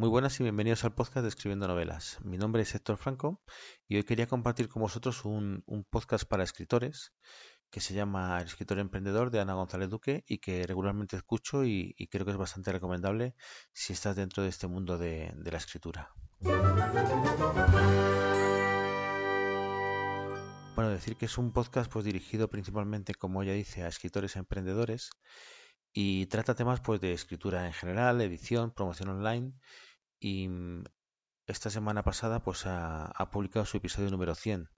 Muy buenas y bienvenidos al podcast de Escribiendo Novelas. Mi nombre es Héctor Franco y hoy quería compartir con vosotros un, podcast para escritores que se llama El escritor emprendedor de Ana González Duque y que regularmente escucho y, creo que es bastante recomendable si estás dentro de este mundo de, la escritura. Bueno, decir que es un podcast pues dirigido principalmente, como ya dice, a escritores emprendedores y trata temas pues de escritura en general, edición, promoción online y mm, esta semana pasada pues ha, publicado su episodio número 100,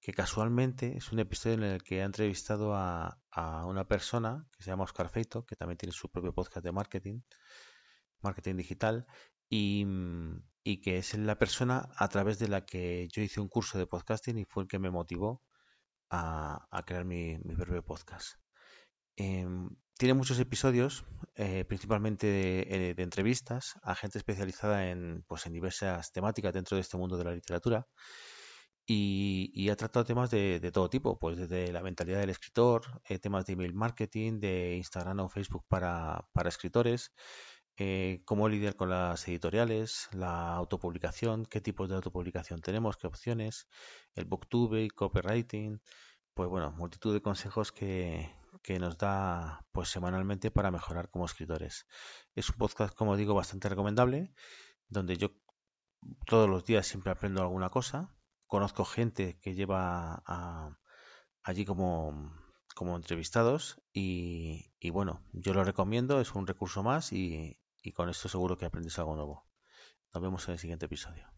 que casualmente es un episodio en el que ha entrevistado a, una persona que se llama Oscar Feito, que también tiene su propio podcast de marketing, marketing digital, y, mm, que es la persona a través de la que yo hice un curso de podcasting y fue el que me motivó a, crear mi, mi propio podcast. Em, tiene muchos episodios, eh, principalmente eh, de, entrevistas a gente especializada en, pues, en diversas temáticas dentro de este mundo de la literatura. Y, ha tratado temas de, todo tipo, pues desde la mentalidad del escritor, eh, temas de email marketing, de Instagram o Facebook para, para escritores, cómo lidiar con las editoriales, la autopublicación, qué tipos de autopublicación tenemos, qué opciones, el booktube, copywriting, pues bueno, multitud de consejos que, que nos da pues semanalmente para mejorar como escritores. Es un podcast, como digo, bastante recomendable, donde yo todos los días siempre aprendo alguna cosa. Conozco gente que lleva allí como, como entrevistados y, y, bueno, yo lo recomiendo, es un recurso más y, y con esto seguro que aprendes algo nuevo. Nos vemos en el siguiente episodio.